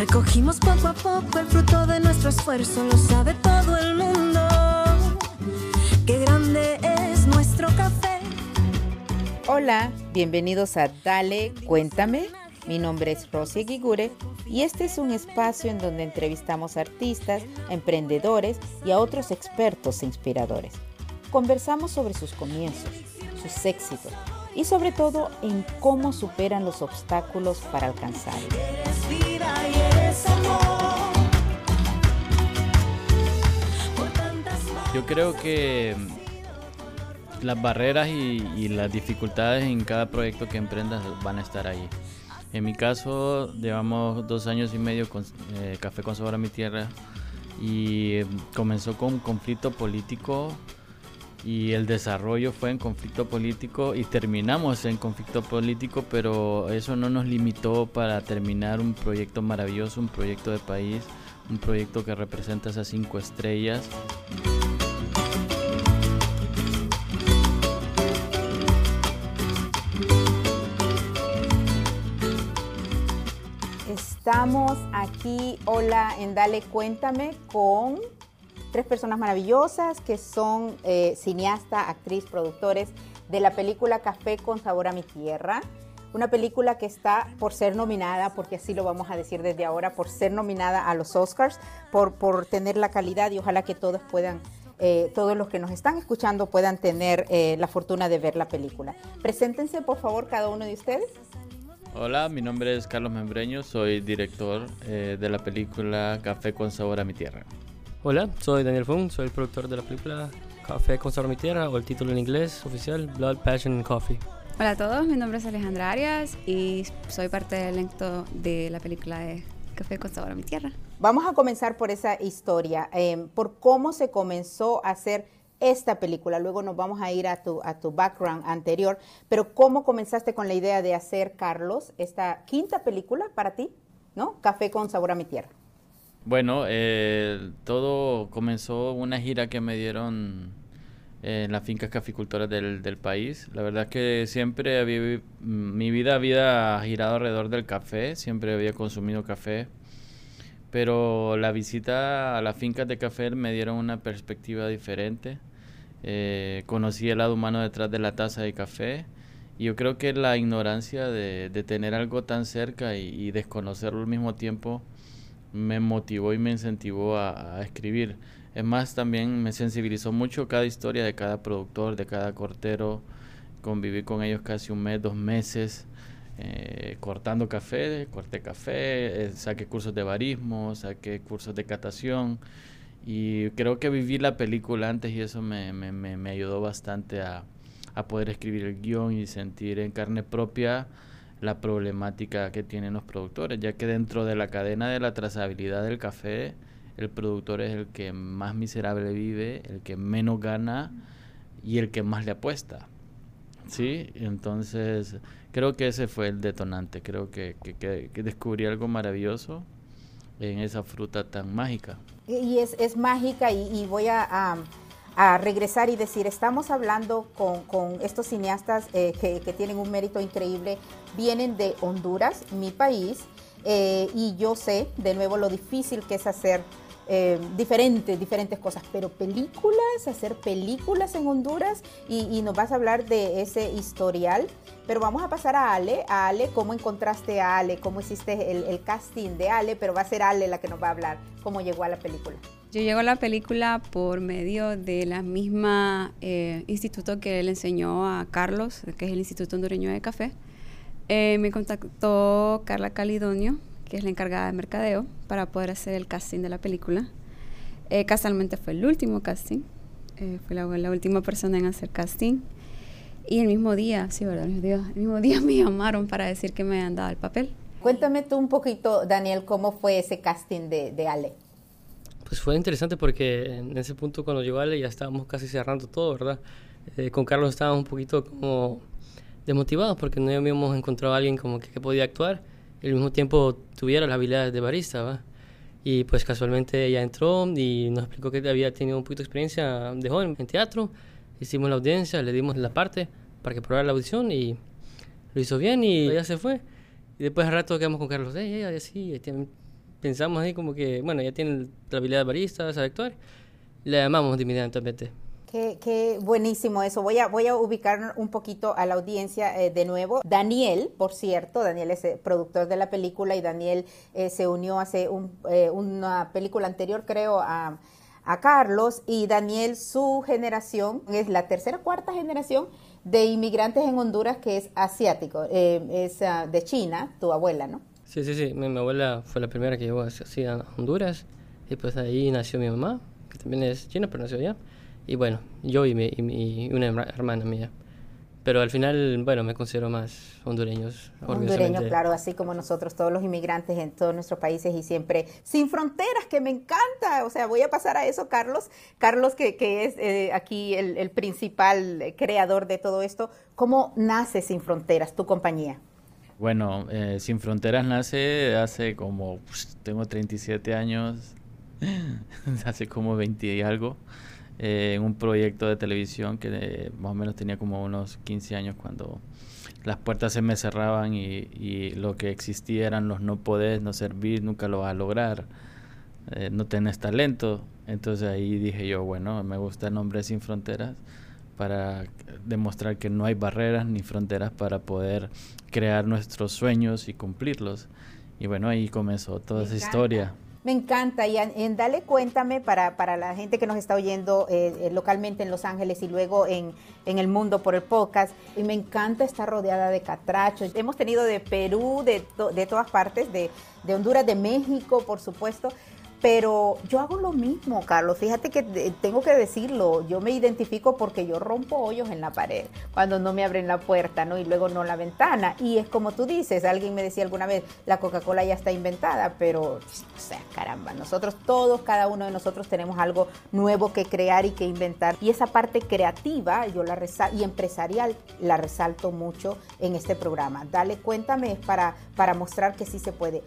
Recogimos poco a poco el fruto de nuestro esfuerzo, lo sabe todo el mundo. Qué grande es nuestro café. Hola, bienvenidos a Dale, cuéntame. Mi nombre es Rosy Gigure y este es un espacio en donde entrevistamos artistas, emprendedores y a otros expertos e inspiradores. Conversamos sobre sus comienzos, sus éxitos y sobre todo en cómo superan los obstáculos para alcanzarlo. Yo creo que las barreras y, y las dificultades en cada proyecto que emprendas van a estar ahí. En mi caso, llevamos dos años y medio con eh, Café con Sabor a mi Tierra y eh, comenzó con un conflicto político y el desarrollo fue en conflicto político y terminamos en conflicto político, pero eso no nos limitó para terminar un proyecto maravilloso, un proyecto de país, un proyecto que representa esas cinco estrellas. Estamos aquí, hola, en Dale Cuéntame con tres personas maravillosas que son eh, cineasta, actriz, productores de la película Café con Sabor a mi Tierra. Una película que está por ser nominada, porque así lo vamos a decir desde ahora, por ser nominada a los Oscars, por, por tener la calidad y ojalá que todos puedan, eh, todos los que nos están escuchando puedan tener eh, la fortuna de ver la película. Preséntense por favor cada uno de ustedes. Hola, mi nombre es Carlos Membreño, soy director de la película Café con Sabor a mi Tierra. Hola, soy Daniel Fung, soy el productor de la película Café con sabor a mi tierra o el título en inglés oficial Blood, Passion and Coffee. Hola a todos, mi nombre es Alejandra Arias y soy parte del elenco de la película de Café con sabor a mi tierra. Vamos a comenzar por esa historia, eh, por cómo se comenzó a hacer esta película. Luego nos vamos a ir a tu, a tu background anterior, pero cómo comenzaste con la idea de hacer, Carlos, esta quinta película para ti, ¿no? Café con sabor a mi tierra. Bueno, eh, todo comenzó una gira que me dieron en las fincas caficultoras del, del país. La verdad es que siempre había, mi vida había girado alrededor del café, siempre había consumido café, pero la visita a las fincas de café me dieron una perspectiva diferente. Eh, conocí el lado humano detrás de la taza de café y yo creo que la ignorancia de, de tener algo tan cerca y desconocerlo al mismo tiempo me motivó y me incentivó a, a escribir. Es más, también me sensibilizó mucho cada historia de cada productor, de cada cortero. Conviví con ellos casi un mes, dos meses, eh, cortando café, corté café, eh, saqué cursos de barismo, saqué cursos de catación. Y creo que viví la película antes y eso me, me, me, me ayudó bastante a, a poder escribir el guion y sentir en carne propia la problemática que tienen los productores, ya que dentro de la cadena de la trazabilidad del café, el productor es el que más miserable vive, el que menos gana y el que más le apuesta. ¿Sí? Entonces, creo que ese fue el detonante. Creo que, que, descubrí algo maravilloso en esa fruta tan mágica. Y es, es mágica y, voy a, a, regresar y decir, estamos hablando con, con estos cineastas eh, que, que, tienen un mérito increíble, vienen de Honduras, mi país, eh, y yo sé de nuevo lo difícil que es hacer eh, diferentes, diferentes cosas, pero películas, hacer películas en Honduras y, y, nos vas a hablar de ese historial. Pero vamos a pasar a Ale, a Ale, ¿cómo encontraste a Ale? ¿Cómo hiciste el, el casting de Ale? Pero va a ser Ale la que nos va a hablar, cómo llegó a la película. Yo llego a la película por medio de la misma eh, instituto que le enseñó a Carlos, que es el Instituto Hondureño de Café. Eh, me contactó Carla Calidonio, que es la encargada de mercadeo, para poder hacer el casting de la película. Eh, casualmente fue el último casting, eh, fue la, la, última persona en hacer casting. Y el mismo día, sí, ¿verdad? El mismo día, el mismo día me llamaron para decir que me habían dado el papel. Cuéntame tú un poquito, Daniel, cómo fue ese casting de, de Ale. Pues fue interesante porque en ese punto cuando llegó Ale ya estábamos casi cerrando todo, ¿verdad? Eh, con Carlos estábamos un poquito como desmotivados porque no habíamos encontrado a alguien como que, que podía actuar al mismo tiempo tuviera las habilidades de barista, ¿va? Y pues casualmente ella entró y nos explicó que había tenido un poquito de experiencia de joven en teatro. Hicimos la audiencia, le dimos la parte para que probara la audición y lo hizo bien y ella se fue. Y después al rato quedamos con Carlos, ella, ella sí, pensamos ahí como que, bueno, ya tiene la habilidad de barista, sabe actuar, le llamamos inmediatamente. Qué, qué, buenísimo eso. Voy a, voy a ubicar un poquito a la audiencia eh, de nuevo. Daniel, por cierto, Daniel es eh, productor de la película y Daniel eh, se unió hace un, una película anterior, creo, a, a, Carlos. Y Daniel, su generación, es la tercera cuarta generación de inmigrantes en Honduras que es asiático. es uh, de China, tu abuela, ¿no? Sí, sí, sí. Mi, mi, abuela fue la primera que llegó así a Honduras. Y pues ahí nació mi mamá, que también es china, pero nació allá. Y bueno, yo y, mi, y, una hermana mía. Pero al final, bueno, me considero más hondureños. Hondureños, claro, así como nosotros, todos los inmigrantes en todos nuestros países y siempre sin fronteras, que me encanta. O sea, voy a pasar a eso, Carlos. Carlos, que, que es eh, aquí el, el, principal creador de todo esto. ¿Cómo nace Sin Fronteras, tu compañía? Bueno, eh, Sin Fronteras nace hace como, pues, tengo 37 años, hace como 20 y algo en eh, un proyecto de televisión que eh, más o menos tenía como unos 15 años cuando las puertas se me cerraban y, lo que existía eran los no podés, no servir, nunca lo vas a lograr, eh, no tenés talento. Entonces ahí dije yo, bueno, me gusta el nombre Sin Fronteras para demostrar que no hay barreras ni fronteras para poder crear nuestros sueños y cumplirlos. Y bueno, ahí comenzó toda esa historia. Me encanta. Y en, Dale Cuéntame, para, para, la gente que nos está oyendo eh, eh, localmente en Los Ángeles y luego en, en, el mundo por el podcast, y me encanta estar rodeada de catrachos. Hemos tenido de Perú, de, de todas partes, de, de Honduras, de México, por supuesto. Pero yo hago lo mismo, Carlos. Fíjate que tengo que decirlo. Yo me identifico porque yo rompo hoyos en la pared cuando no me abren la puerta, ¿no? Y luego no la ventana. Y es como tú dices, alguien me decía alguna vez, la Coca-Cola ya está inventada, pero, o sea, caramba, nosotros todos, cada uno de nosotros tenemos algo nuevo que crear y que inventar. Y esa parte creativa, yo la y empresarial, la resalto mucho en este programa. Dale, cuéntame, es para, para mostrar que sí se puede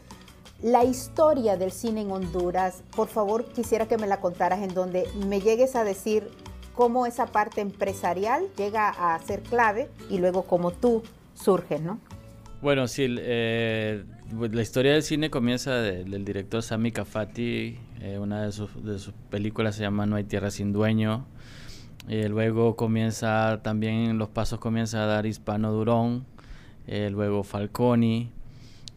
la historia del cine en Honduras, por favor quisiera que me la contaras en donde me llegues a decir cómo esa parte empresarial llega a ser clave y luego cómo tú surges, ¿no? Bueno, sí, eh, pues, la historia del cine comienza del director Sami Kafati, eh, una de sus, películas se llama No hay tierra sin dueño, eh, luego comienza también, los pasos comienza a dar Hispano Durón, luego Falconi,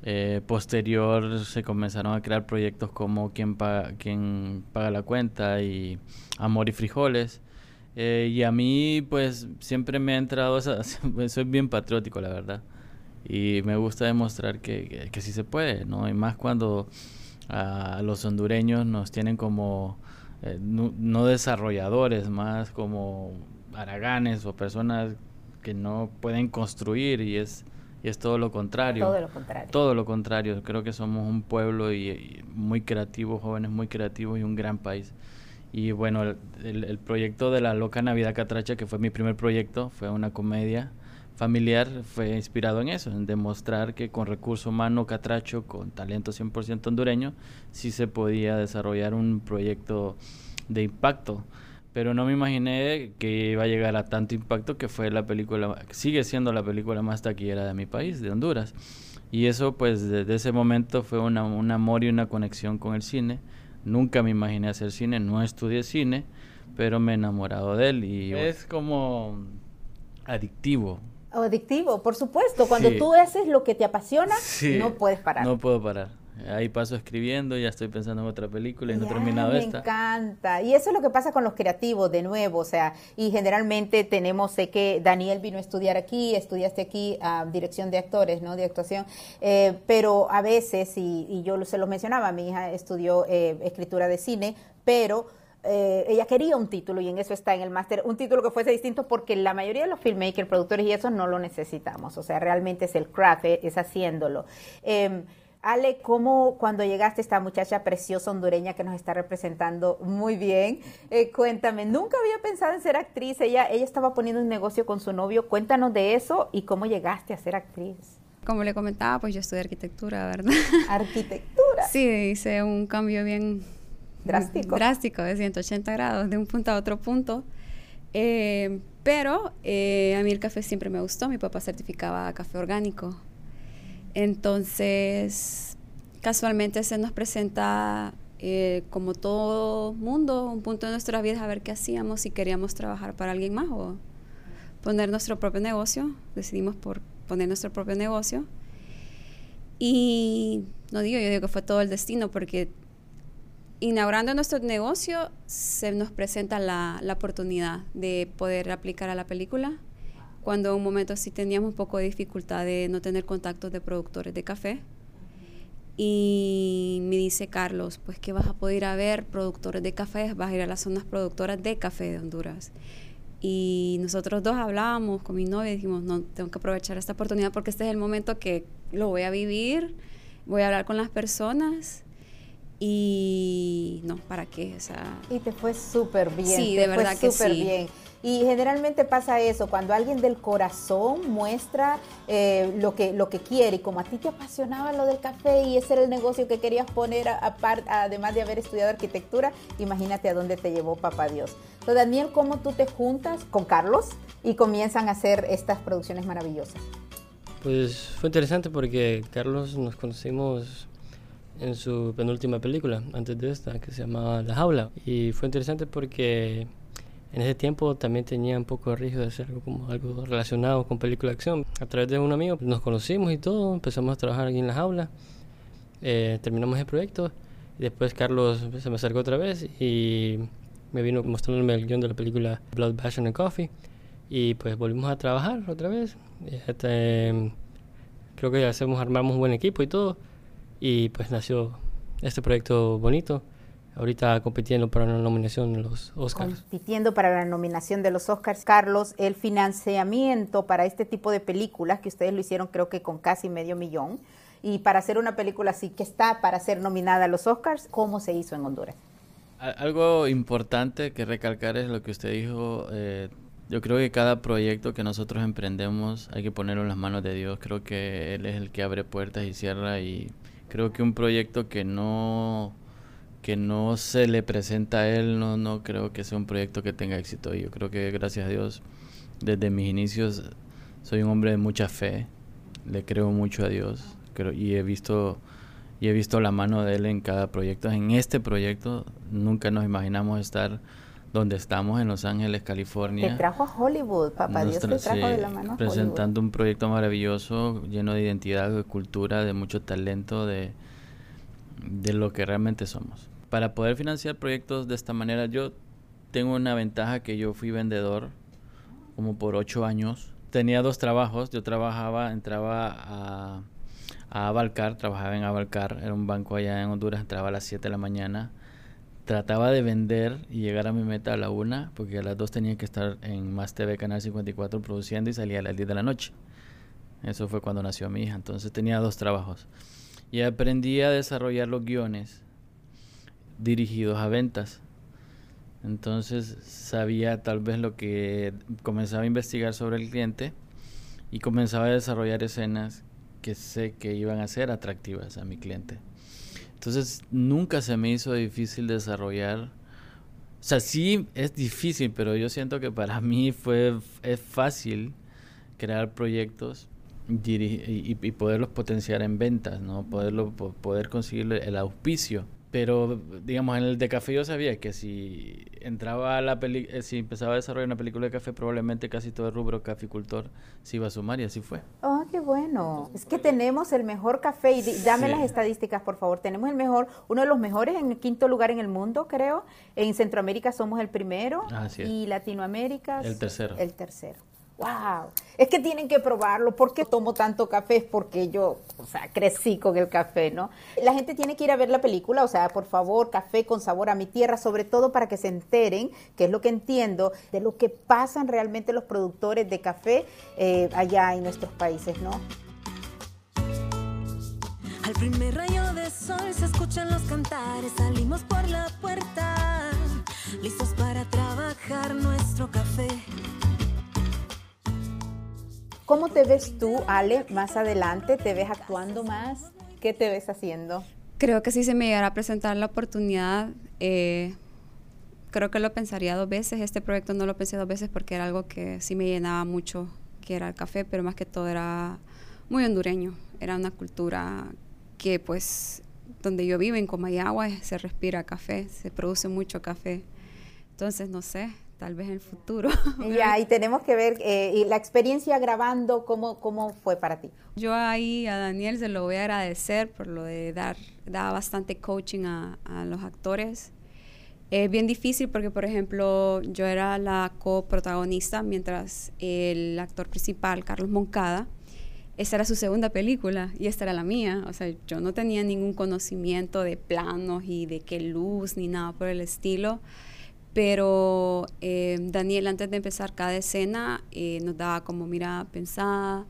eh, posterior se comenzaron a crear proyectos como Quien paga, Quien paga la cuenta y Amor y Frijoles. Eh, y a mí pues siempre me ha entrado, esa, soy bien patriótico la verdad. Y me gusta demostrar que, que, sí se puede, ¿no? Y más cuando a los hondureños nos tienen como eh, no, desarrolladores, más como araganes o personas que no pueden construir y es y es todo lo contrario. Todo lo contrario. Todo lo contrario. Creo que somos un pueblo y, muy creativo, jóvenes muy creativos y un gran país. Y bueno, el, proyecto de la Loca Navidad Catracha, que fue mi primer proyecto, fue una comedia familiar, fue inspirado en eso, en demostrar que con recurso humano catracho, con talento 100% hondureño, sí se podía desarrollar un proyecto de impacto pero no me imaginé que iba a llegar a tanto impacto que fue la película, sigue siendo la película más taquillera de mi país, de Honduras. Y eso pues desde ese momento fue una, un amor y una conexión con el cine. Nunca me imaginé hacer cine, no estudié cine, pero me he enamorado de él y es como adictivo. Adictivo, por supuesto. Cuando tú haces lo que te apasiona, no puedes parar. No puedo parar. Ahí paso escribiendo, ya estoy pensando en otra película y no he terminado esta. Me encanta. Y eso es lo que pasa con los creativos, de nuevo, o sea, y generalmente tenemos, sé que Daniel vino a estudiar aquí, estudiaste aquí a dirección de actores, ¿no? De actuación, eh, pero a veces, y, yo se lo mencionaba, mi hija estudió eh, escritura de cine, pero... Eh, ella quería un título y en eso está en el máster, un título que fuese distinto porque la mayoría de los filmmakers, productores y eso no lo necesitamos, o sea, realmente es el craft, es haciéndolo. Em, Ale, ¿cómo cuando llegaste esta muchacha preciosa hondureña que nos está representando muy bien? Eh, cuéntame, nunca había pensado en ser actriz. Ella, ella estaba poniendo un negocio con su novio. Cuéntanos de eso y cómo llegaste a ser actriz. Como le comentaba, pues yo estudié arquitectura, ¿verdad? ¿Arquitectura? Sí, hice un cambio bien drástico. Drástico, de 180 grados, de un punto a otro punto. Eh, pero eh, a mí el café siempre me gustó. Mi papá certificaba café orgánico. Entonces, casualmente se nos presenta, eh, como todo mundo, un punto de nuestra vida a ver qué hacíamos, si queríamos trabajar para alguien más o poner nuestro propio negocio. Decidimos por poner nuestro propio negocio. Y no digo, yo digo que fue todo el destino, porque inaugurando nuestro negocio se nos presenta la, la oportunidad de poder aplicar a la película cuando en un momento sí teníamos un poco de dificultad de no tener contactos de productores de café. Y me dice Carlos, pues que vas a poder ir a ver productores de café, vas a ir a las zonas productoras de café de Honduras. Y nosotros dos hablábamos con mi novia y dijimos, no, tengo que aprovechar esta oportunidad porque este es el momento que lo voy a vivir, voy a hablar con las personas y no, ¿para qué? O sea, y te fue súper bien. Sí, de verdad que sí. bien. Y generalmente pasa eso, cuando alguien del corazón muestra eh, lo, que, lo que quiere, y como a ti te apasionaba lo del café y ese era el negocio que querías poner, aparte, además de haber estudiado arquitectura, imagínate a dónde te llevó papá Dios. Entonces, Daniel, ¿cómo tú te juntas con Carlos y comienzan a hacer estas producciones maravillosas? Pues fue interesante porque Carlos nos conocimos en su penúltima película, antes de esta, que se llamaba La Jaula. Y fue interesante porque en ese tiempo también tenía un poco de riesgo de hacer algo, como algo relacionado con película de acción. A través de un amigo nos conocimos y todo, empezamos a trabajar aquí en La Jaula, eh, terminamos el proyecto después Carlos se me acercó otra vez y me vino mostrándome el guion de la película Blood, Passion and Coffee y pues volvimos a trabajar otra vez. Este, creo que hacemos, armamos un buen equipo y todo y pues nació este proyecto bonito. Ahorita compitiendo para una nominación en los Oscars. Compitiendo para la nominación de los Oscars, Carlos, el financiamiento para este tipo de películas, que ustedes lo hicieron creo que con casi medio millón, y para hacer una película así que está para ser nominada a los Oscars, ¿cómo se hizo en Honduras? Algo importante que recalcar es lo que usted dijo. Eh, yo creo que cada proyecto que nosotros emprendemos hay que ponerlo en las manos de Dios. Creo que Él es el que abre puertas y cierra y creo que un proyecto que no que no se le presenta a él no no creo que sea un proyecto que tenga éxito y yo creo que gracias a Dios desde mis inicios soy un hombre de mucha fe le creo mucho a Dios creo, y he visto y he visto la mano de él en cada proyecto en este proyecto nunca nos imaginamos estar donde estamos en Los Ángeles, California. Te trajo a Hollywood, papá Dios te trajo de la mano Presentando un proyecto maravilloso, lleno de identidad, de cultura, de mucho talento, de, de lo que realmente somos. Para poder financiar proyectos de esta manera, yo tengo una ventaja que yo fui vendedor como por ocho años. Tenía dos trabajos, yo trabajaba, entraba a, a Avalcar, trabajaba en Avalcar, era un banco allá en Honduras, entraba a las 7 de la mañana trataba de vender y llegar a mi meta a la una, porque a las dos tenía que estar en Más TV Canal 54 produciendo y salía a las 10 de la noche. Eso fue cuando nació mi hija, entonces tenía dos trabajos. Y aprendí a desarrollar los guiones dirigidos a ventas. Entonces sabía tal vez lo que comenzaba a investigar sobre el cliente y comenzaba a desarrollar escenas que sé que iban a ser atractivas a mi cliente. Entonces nunca se me hizo difícil desarrollar. O sea, sí es difícil, pero yo siento que para mí fue es fácil crear proyectos y, poderlos potenciar en ventas, ¿no? Poderlo, poder conseguir el auspicio pero, digamos, en el de café yo sabía que si entraba a la peli eh, si empezaba a desarrollar una película de café, probablemente casi todo el rubro caficultor se iba a sumar y así fue. Oh, qué bueno. Es que tenemos el mejor café y dame las estadísticas, por favor. Tenemos el mejor, uno de los mejores en el quinto lugar en el mundo, creo. En Centroamérica somos el primero y Latinoamérica el tercero. El tercero wow, es que tienen que probarlo. ¿Por qué tomo tanto café? Es porque yo, o sea, crecí con el café, ¿no? La gente tiene que ir a ver la película, o sea, por favor, café con sabor a mi tierra, sobre todo para que se enteren, que es lo que entiendo, de lo que pasan realmente los productores de café eh, allá en nuestros países, ¿no? Al primer rayo de sol se escuchan los cantares, salimos por la puerta, listos para trabajar nuestro café. ¿Cómo te ves tú, Ale, más adelante? ¿Te ves actuando más? ¿Qué te ves haciendo? Creo que si se me llegara a presentar la oportunidad, eh, creo que lo pensaría dos veces. Este proyecto no lo pensé dos veces porque era algo que sí me llenaba mucho, que era el café, pero más que todo era muy hondureño. Era una cultura que pues donde yo vivo, en Comayagua, se respira café, se produce mucho café. Entonces, no sé, tal vez en el futuro. Ya, y tenemos que ver eh, y la experiencia grabando, ¿cómo, ¿cómo fue para ti? Yo ahí a Daniel se lo voy a agradecer por lo de dar, da bastante coaching a, a los actores. Es bien difícil porque, por ejemplo, yo era la coprotagonista mientras el actor principal, Carlos Moncada, esta era su segunda película y esta era la mía. O sea, yo no tenía ningún conocimiento de planos y de qué luz ni nada por el estilo. Pero eh, Daniel, antes de empezar cada escena, eh, nos daba como, mira, pensada,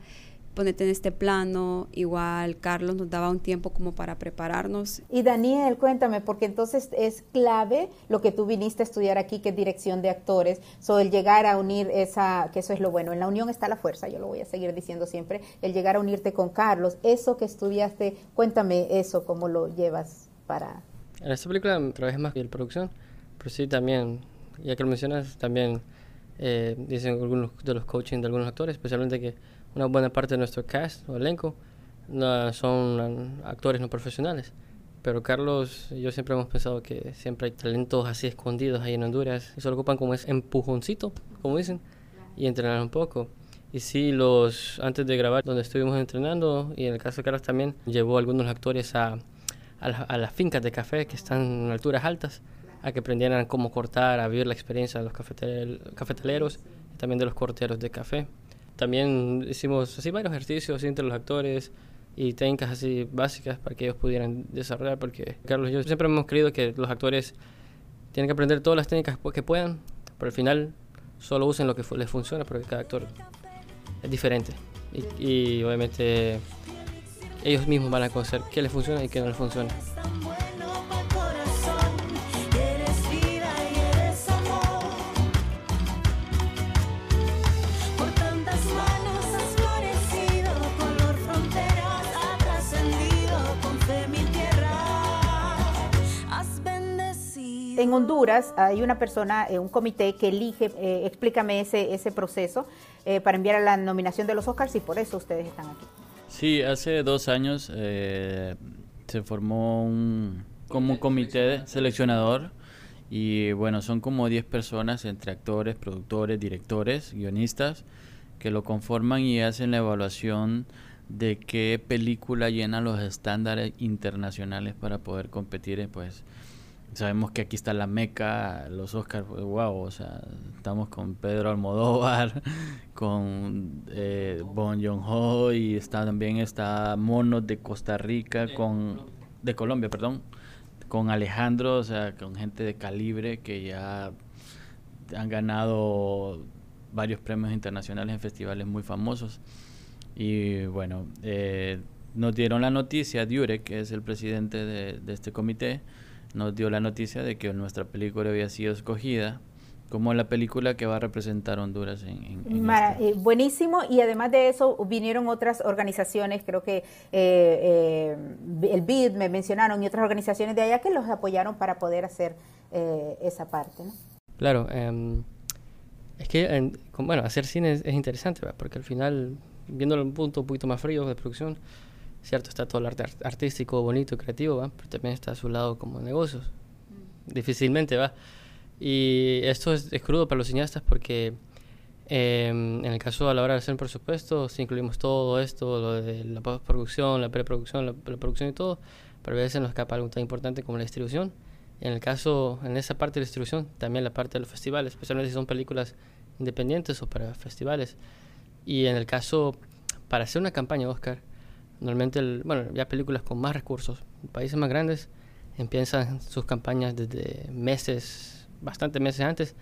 ponete en este plano. Igual Carlos nos daba un tiempo como para prepararnos. Y Daniel, cuéntame, porque entonces es clave lo que tú viniste a estudiar aquí, que es dirección de actores, so el llegar a unir esa, que eso es lo bueno, en la unión está la fuerza, yo lo voy a seguir diciendo siempre, el llegar a unirte con Carlos, eso que estudiaste, cuéntame eso, cómo lo llevas para... En esta película trabajé más que en producción, pero sí también, ya que lo mencionas, también eh, dicen algunos de los coaching de algunos actores, especialmente que una buena parte de nuestro cast o elenco no, son actores no profesionales. Pero Carlos y yo siempre hemos pensado que siempre hay talentos así escondidos ahí en Honduras y solo ocupan como ese empujoncito, como dicen, y entrenar un poco. Y sí, los, antes de grabar, donde estuvimos entrenando, y en el caso de Carlos también, llevó a algunos actores a, a, a las fincas de café que están en alturas altas, a que aprendieran cómo cortar, a vivir la experiencia de los cafetel- cafetaleros y también de los corteros de café. También hicimos así varios ejercicios entre los actores y técnicas así básicas para que ellos pudieran desarrollar, porque Carlos y yo siempre hemos creído que los actores tienen que aprender todas las técnicas que puedan, pero al final solo usen lo que les funciona, porque cada actor es diferente. Y, y obviamente ellos mismos van a conocer qué les funciona y qué no les funciona. En Honduras hay una persona, eh, un comité que elige, eh, explícame ese, ese proceso eh, para enviar a la nominación de los Oscars y por eso ustedes están aquí. Sí, hace dos años eh, se formó un, como un comité seleccionador y bueno, son como 10 personas entre actores, productores, directores, guionistas que lo conforman y hacen la evaluación de qué película llena los estándares internacionales para poder competir pues sabemos que aquí está la meca, los Oscars, pues, wow, o sea, estamos con Pedro Almodóvar, con eh, Bon Joon-ho y está también está Monos de Costa Rica, con de Colombia, perdón, con Alejandro, o sea, con gente de calibre que ya han ganado varios premios internacionales en festivales muy famosos. Y bueno, eh, nos dieron la noticia, Durek, que es el presidente de, de este comité, nos dio la noticia de que nuestra película había sido escogida como la película que va a representar Honduras en, en- en Mara- este- eh, buenísimo y además de eso vinieron otras organizaciones, creo que eh, eh, el BID me mencionaron y otras organizaciones de allá que los apoyaron para poder hacer eh, esa parte. ¿no? Claro, em, es que, en- con- bueno, hacer cine es, es interesante, ¿verdad? porque al final, viéndolo en un punto un poquito más frío de producción, cierto, está todo el arte art- artístico, bonito, creativo, ¿va? pero también está a su lado como negocios. Difícilmente va. Y esto es, es crudo para los cineastas porque em, en el caso a la hora de hacer un presupuesto, si incluimos todo esto, lo de la postproducción, la preproducción, la, la producción y todo, pero a veces nos escapa algo tan importante como la distribución. En el caso, en esa parte de la distribución, también la parte de los festivales, especialmente si son películas independientes o para festivales. Y en el caso, para hacer una campaña Oscar, normalmente, el- bueno, ya películas con más recursos, países más grandes, empiezan sus campañas desde meses, bastante meses antes,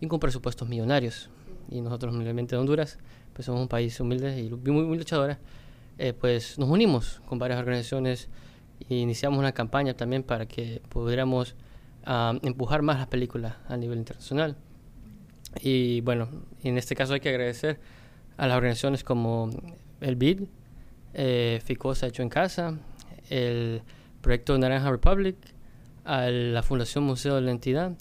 y con presupuestos millonarios. Y nosotros, humildemente de Honduras, pues somos un país humilde y muy, muy luchadora, eh, pues nos unimos con varias organizaciones e iniciamos una campaña también para que pudiéramos ah, empujar más las películas a nivel internacional. Y bueno, en este caso hay que agradecer a las organizaciones como el BID, eh, Ficosa Hecho en Casa, el Proyecto Naranja Republic, a la Fundación Museo de la Entidad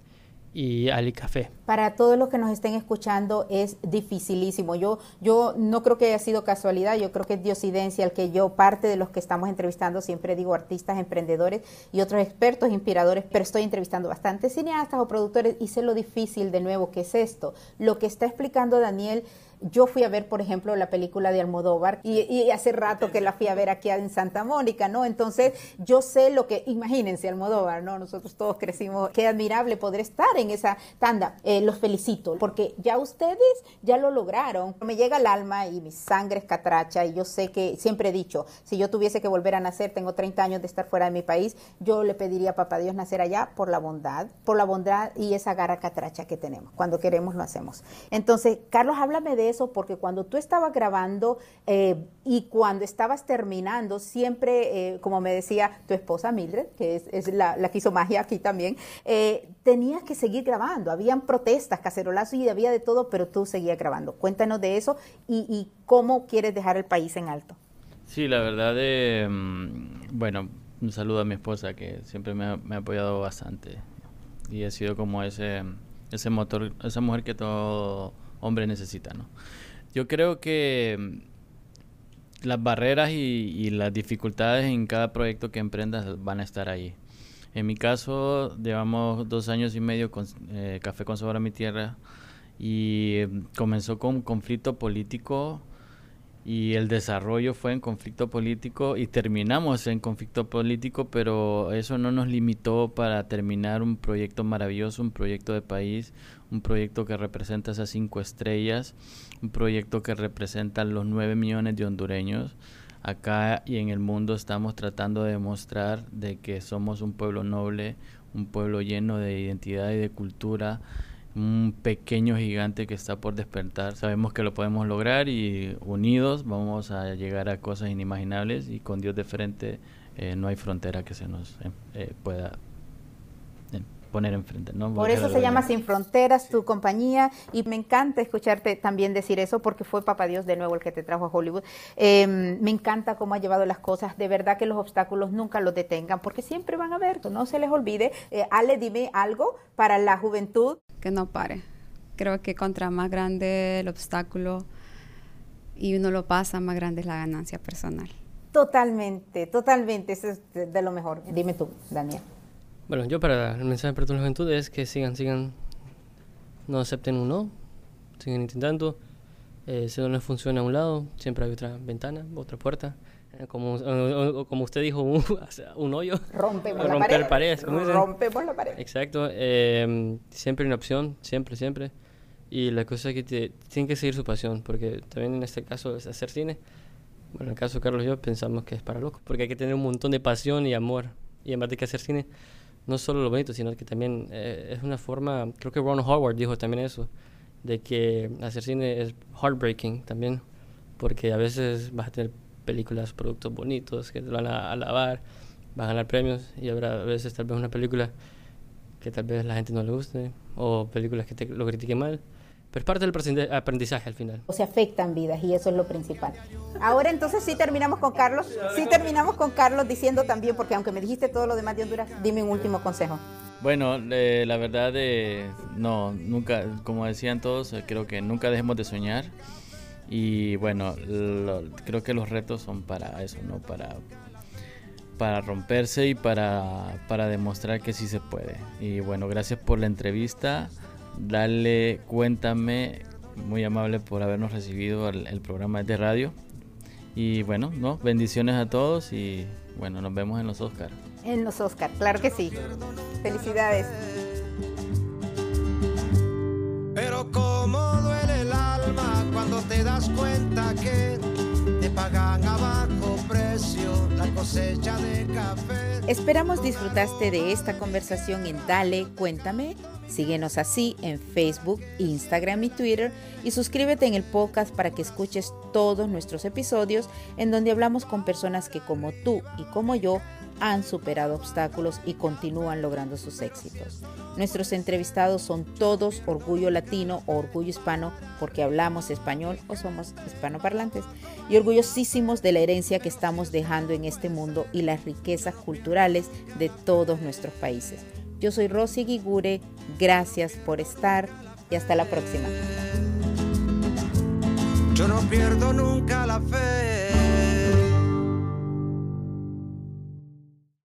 y Ali Café. para todos los que nos estén escuchando es dificilísimo. Yo, yo no creo que haya sido casualidad, yo creo que es diosidencia el que yo, parte de los que estamos entrevistando, siempre digo artistas, emprendedores y otros expertos, inspiradores, pero estoy entrevistando bastantes cineastas o productores y sé lo difícil de nuevo que es esto. Lo que está explicando Daniel yo fui a ver, por ejemplo, la película de Almodóvar y, hace rato que la fui a ver aquí en Santa Mónica, ¿no? Entonces, yo sé lo que, imagínense Almodóvar, ¿no? Nosotros todos crecimos, qué admirable poder estar en esa tanda. Eh, los felicito, porque ya ustedes ya lo lograron. Me llega al alma y mi sangre es catracha y yo sé que, siempre he dicho, si yo tuviese que volver a nacer, tengo 30 años de estar fuera de mi país, yo le pediría a Papá Dios nacer allá por la bondad, por la bondad y esa gara catracha que tenemos. Cuando queremos lo hacemos. Entonces, Carlos, háblame de eso porque cuando tú estabas grabando eh, y cuando estabas terminando, siempre, eh, como me decía tu esposa Mildred, que es, la, que hizo magia aquí también, eh, tenías que seguir grabando. Habían protestas, cacerolazos y había de todo, pero tú seguías grabando. Cuéntanos de eso y, cómo quieres dejar el país en alto. Sí, la verdad, mm, bueno, un saludo a mi esposa que siempre me ha, apoyado bastante y ha sido como ese, ese motor, esa mujer que todo hombre necesita, ¿no? Yo creo que mm, las barreras y, las dificultades en cada proyecto que emprendas van a estar ahí. En mi caso, llevamos dos años y medio con eh, Café con Sabor a mi Tierra y mm, comenzó con un conflicto político y el desarrollo fue en conflicto político y terminamos en conflicto político, pero eso no nos limitó para terminar un proyecto maravilloso, un proyecto de país, un proyecto que representa esas cinco estrellas, un proyecto que representa los nueve millones de hondureños. Acá y en el mundo estamos tratando de demostrar de que somos un pueblo noble, un pueblo lleno de identidad y de cultura, un pequeño gigante que está por despertar. Sabemos que lo podemos lograr y unidos vamos a llegar a cosas inimaginables y con Dios de frente eh, no hay frontera que se nos eh, pueda poner enfrente. ¿no? Por eso se llama Sin Fronteras, tu compañía, y me encanta escucharte también decir eso, porque fue Papá Dios de nuevo el que te trajo a Hollywood. Em, me encanta cómo ha llevado las cosas, de verdad que los obstáculos nunca los detengan, porque siempre van a haber, no se les olvide. Eh, Ale, dime algo para la juventud. Que no pare. Creo que contra más grande el obstáculo y uno lo pasa, más grande es la ganancia personal. Totalmente, totalmente, eso es de lo mejor. Dime tú, Daniel. Bueno, yo para el mensaje para toda la juventud es que sigan, sigan, no acepten un no, sigan intentando. Eh, si no les funciona a un lado, siempre hay otra ventana, otra puerta. Eh, como, como usted dijo, un, un hoyo. Rompemos la pared. Paredes, Rompemos la pared. Exacto. Eh, siempre una opción, siempre, siempre. Y la cosa es que te, tienen que seguir su pasión, porque también en este caso es hacer cine. Bueno, en el caso de Carlos y yo pensamos que es para locos, porque hay que tener un montón de pasión y amor. Y además de que hacer cine, no solo lo bonito, sino que también eh, es una forma, creo que Ron Howard dijo también eso, de que hacer cine es heartbreaking también, porque a veces vas a tener películas, productos bonitos que te van a alabar, vas a ganar premios y habrá a veces tal vez una película que tal vez la gente no le guste o películas que te lo critiquen mal pero es parte del aprendizaje al final. O se afectan vidas y eso es lo principal. Ahora entonces sí terminamos con Carlos. Sí terminamos con Carlos diciendo también, porque aunque me dijiste todo lo demás de Honduras, dime un último consejo. Bueno, eh, la verdad, eh, no, nunca, como decían todos, eh, creo que nunca dejemos de soñar. Y bueno, creo que los retos son para eso, ¿no? Para, para romperse y para, para demostrar que sí se puede. Y bueno, gracias por la entrevista. Dale, cuéntame, muy amable por habernos recibido el, programa de radio. Y bueno, ¿no? bendiciones a todos y bueno, nos vemos en los Oscars. En los Oscars, claro que sí. Felicidades. Como duele el alma cuando te das cuenta que te pagan a bajo precio la cosecha de café. Esperamos disfrutaste de esta conversación en Dale, cuéntame Síguenos así en Facebook, Instagram y Twitter y suscríbete en el podcast para que escuches todos nuestros episodios en donde hablamos con personas que como tú y como yo han superado obstáculos y continúan logrando sus éxitos. Nuestros entrevistados son todos orgullo latino o orgullo hispano porque hablamos español o somos hispanoparlantes y orgullosísimos de la herencia que estamos dejando en este mundo y las riquezas culturales de todos nuestros países. Yo soy Rosy Guigure, gracias por estar, y hasta la próxima. Yo no pierdo nunca la fe